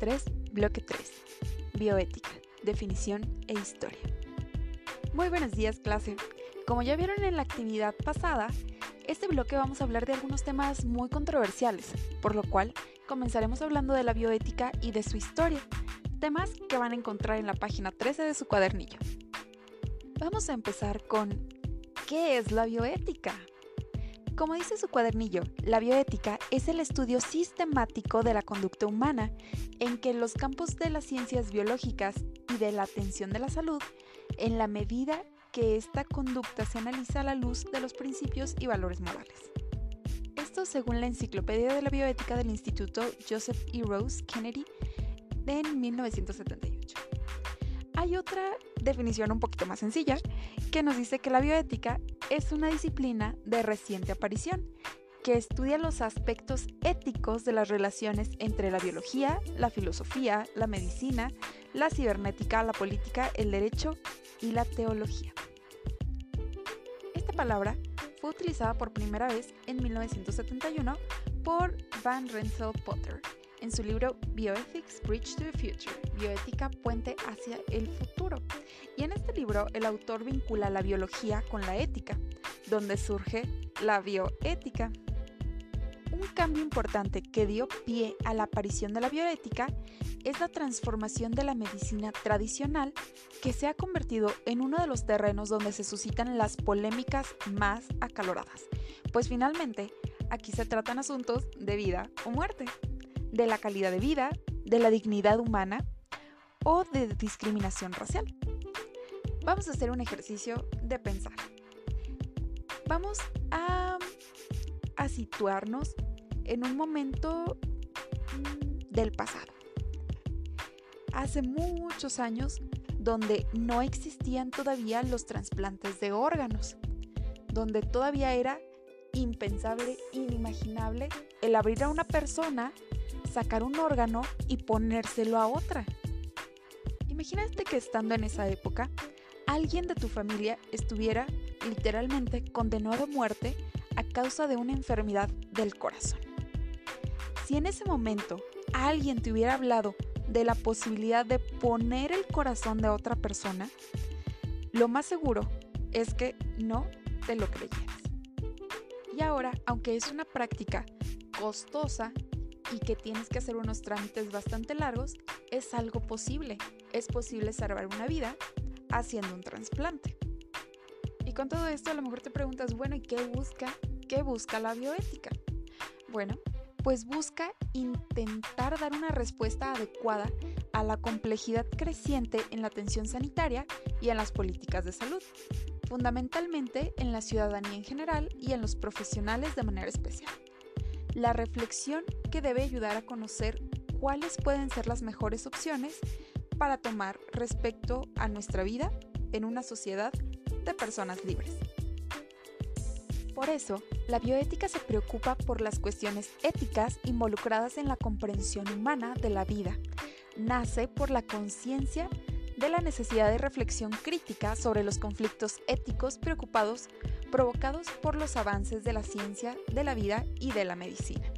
3, bloque 3. Bioética, definición e historia. Muy buenos días clase. Como ya vieron en la actividad pasada, este bloque vamos a hablar de algunos temas muy controversiales, por lo cual comenzaremos hablando de la bioética y de su historia, temas que van a encontrar en la página 13 de su cuadernillo. Vamos a empezar con ¿qué es la bioética? Como dice su cuadernillo, la bioética es el estudio sistemático de la conducta humana en que los campos de las ciencias biológicas y de la atención de la salud, en la medida que esta conducta se analiza a la luz de los principios y valores morales. Esto según la Enciclopedia de la Bioética del Instituto Joseph E. Rose Kennedy en 1978. Hay otra definición un poquito más sencilla que nos dice que la bioética es una disciplina de reciente aparición que estudia los aspectos éticos de las relaciones entre la biología, la filosofía, la medicina, la cibernética, la política, el derecho y la teología. Esta palabra fue utilizada por primera vez en 1971 por Van Rensselaer Potter en su libro Bioethics Bridge to the Future, Bioética Puente hacia el futuro. Y en este libro el autor vincula la biología con la ética, donde surge la bioética. Un cambio importante que dio pie a la aparición de la bioética es la transformación de la medicina tradicional que se ha convertido en uno de los terrenos donde se suscitan las polémicas más acaloradas, pues finalmente aquí se tratan asuntos de vida o muerte de la calidad de vida, de la dignidad humana o de discriminación racial. Vamos a hacer un ejercicio de pensar. Vamos a, situarnos en un momento del pasado. Hace muchos años donde no existían todavía los trasplantes de órganos, donde todavía era impensable, inimaginable el abrir a una persona sacar un órgano y ponérselo a otra. Imagínate que estando en esa época, alguien de tu familia estuviera literalmente condenado a muerte a causa de una enfermedad del corazón. Si en ese momento alguien te hubiera hablado de la posibilidad de poner el corazón de otra persona, lo más seguro es que no te lo creyeras. Y ahora, aunque es una práctica costosa y que tienes que hacer unos trámites bastante largos, es algo posible. Es posible salvar una vida haciendo un trasplante. Y con todo esto a lo mejor te preguntas, bueno, ¿y qué busca? ¿Qué busca la bioética? Bueno, pues busca intentar dar una respuesta adecuada a la complejidad creciente en la atención sanitaria y en las políticas de salud, fundamentalmente en la ciudadanía en general y en los profesionales de manera especial. La reflexión que debe ayudar a conocer cuáles pueden ser las mejores opciones para tomar respecto a nuestra vida en una sociedad de personas libres. Por eso, la bioética se preocupa por las cuestiones éticas involucradas en la comprensión humana de la vida. Nace por la conciencia de la necesidad de reflexión crítica sobre los conflictos éticos preocupados provocados por los avances de la ciencia, de la vida y de la medicina.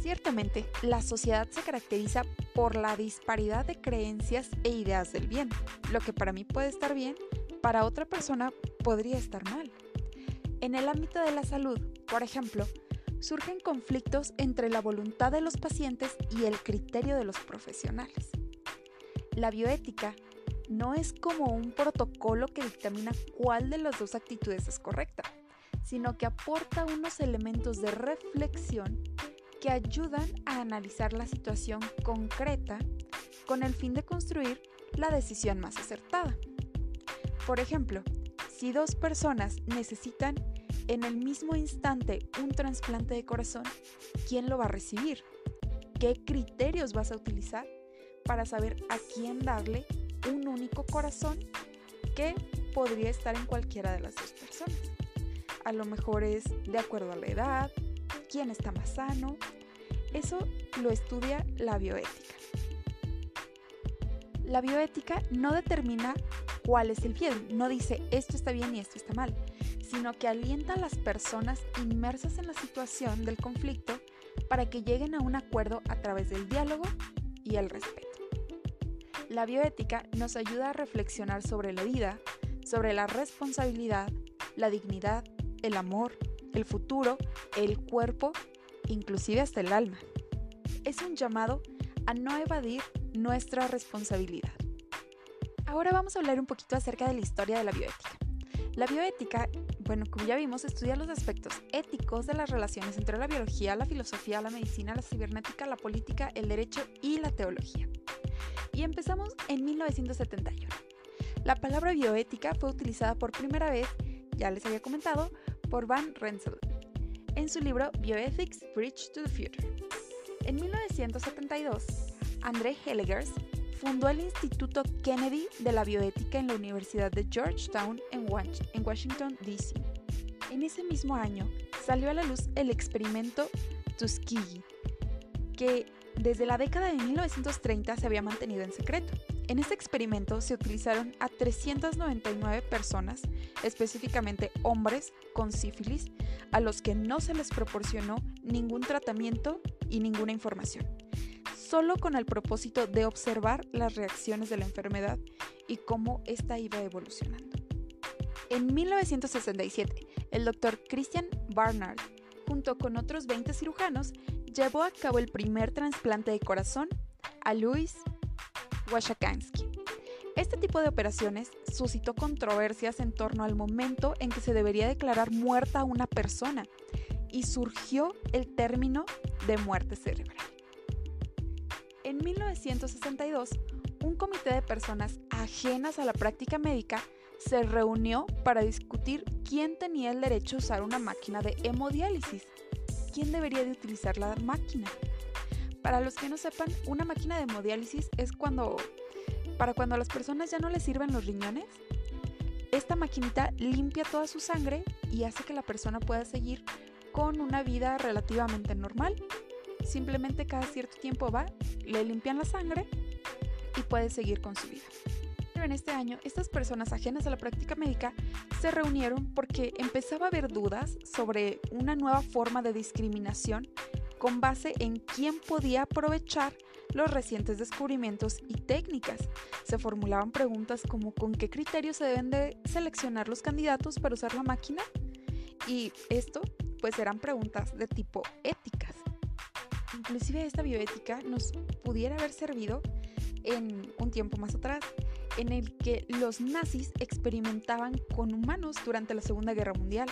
Ciertamente, la sociedad se caracteriza por la disparidad de creencias e ideas del bien. Lo que para mí puede estar bien, para otra persona podría estar mal. En el ámbito de la salud, por ejemplo, surgen conflictos entre la voluntad de los pacientes y el criterio de los profesionales. La bioética no es como un protocolo que dictamina cuál de las dos actitudes es correcta, sino que aporta unos elementos de reflexión que ayudan a analizar la situación concreta con el fin de construir la decisión más acertada. Por ejemplo, si dos personas necesitan en el mismo instante un trasplante de corazón, ¿quién lo va a recibir? ¿Qué criterios vas a utilizar para saber a quién darle un único corazón que podría estar en cualquiera de las dos personas? A lo mejor es de acuerdo a la edad, quién está más sano, eso lo estudia la bioética. La bioética no determina cuál es el bien, no dice esto está bien y esto está mal, sino que alienta a las personas inmersas en la situación del conflicto para que lleguen a un acuerdo a través del diálogo y el respeto. La bioética nos ayuda a reflexionar sobre la vida, sobre la responsabilidad, la dignidad, el amor, el futuro, el cuerpo, inclusive hasta el alma. Es un llamado a no evadir nuestra responsabilidad. Ahora vamos a hablar un poquito acerca de la historia de la bioética. La bioética, bueno, como ya vimos, estudia los aspectos éticos de las relaciones entre la biología, la filosofía, la medicina, la cibernética, la política, el derecho y la teología. Y empezamos en 1971. La palabra bioética fue utilizada por primera vez, ya les había comentado, por Van Rensselaer en su libro Bioethics Bridge to the Future. En 1972, André Hellegers fundó el Instituto Kennedy de la Bioética en la Universidad de Georgetown en Washington, D.C. En ese mismo año salió a la luz el experimento Tuskegee, que desde la década de 1930 se había mantenido en secreto. En este experimento se utilizaron a 399 personas, específicamente hombres con sífilis, a los que no se les proporcionó ningún tratamiento y ninguna información solo con el propósito de observar las reacciones de la enfermedad y cómo ésta iba evolucionando. En 1967, el doctor Christian Barnard, junto con otros 20 cirujanos, llevó a cabo el primer trasplante de corazón a Louis Washakansky. Este tipo de operaciones suscitó controversias en torno al momento en que se debería declarar muerta una persona y surgió el término de muerte cerebral. En 1962, un comité de personas ajenas a la práctica médica se reunió para discutir quién tenía el derecho a usar una máquina de hemodiálisis. ¿Quién debería de utilizar la máquina? Para los que no sepan, una máquina de hemodiálisis es cuando para cuando a las personas ya no les sirven los riñones. Esta maquinita limpia toda su sangre y hace que la persona pueda seguir con una vida relativamente normal Simplemente cada cierto tiempo va, le limpian la sangre y puede seguir con su vida. Pero en este año, estas personas ajenas a la práctica médica se reunieron porque empezaba a haber dudas sobre una nueva forma de discriminación con base en quién podía aprovechar los recientes descubrimientos y técnicas. Se formulaban preguntas como con qué criterios se deben de seleccionar los candidatos para usar la máquina y esto pues eran preguntas de tipo éticas. Inclusive esta bioética nos pudiera haber servido en un tiempo más atrás, en el que los nazis experimentaban con humanos durante la Segunda Guerra Mundial.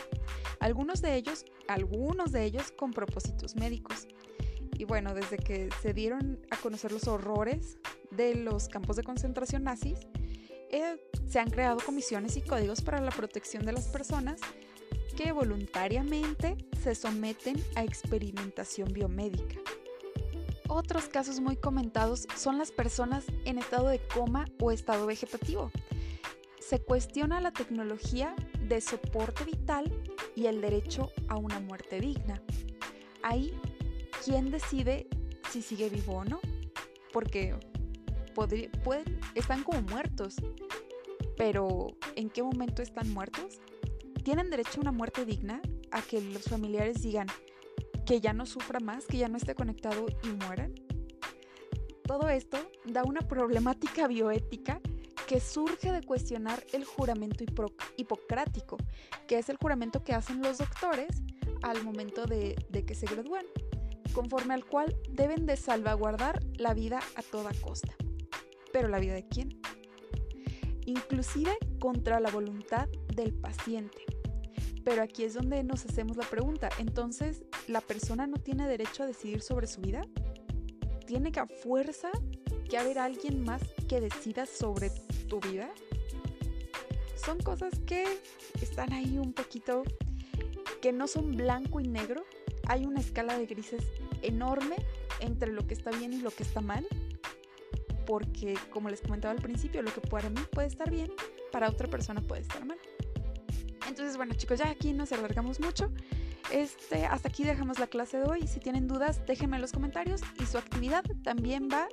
Algunos de ellos, algunos de ellos con propósitos médicos. Y bueno, desde que se dieron a conocer los horrores de los campos de concentración nazis, eh, se han creado comisiones y códigos para la protección de las personas que voluntariamente se someten a experimentación biomédica. Otros casos muy comentados son las personas en estado de coma o estado vegetativo. Se cuestiona la tecnología de soporte vital y el derecho a una muerte digna. Ahí, ¿quién decide si sigue vivo o no? Porque están como muertos, pero ¿en qué momento están muertos? ¿Tienen derecho a una muerte digna? A que los familiares digan, que ya no sufra más, que ya no esté conectado y mueran. Todo esto da una problemática bioética que surge de cuestionar el juramento hipocrático, que es el juramento que hacen los doctores al momento de, que se gradúan, conforme al cual deben de salvaguardar la vida a toda costa. ¿Pero la vida de quién? Inclusive contra la voluntad del paciente. Pero aquí es donde nos hacemos la pregunta, entonces, ¿la persona no tiene derecho a decidir sobre su vida? ¿Tiene que fuerza que haber alguien más que decida sobre tu vida? Son cosas que están ahí un poquito, que no son blanco y negro. Hay una escala de grises enorme entre lo que está bien y lo que está mal. Porque, como les comentaba al principio, lo que para mí puede estar bien, para otra persona puede estar mal. Entonces, bueno chicos, ya aquí nos alargamos mucho. Este, hasta aquí dejamos la clase de hoy. Si tienen dudas, déjenme en los comentarios y su actividad también va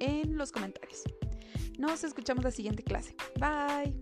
en los comentarios. Nos escuchamos la siguiente clase. Bye.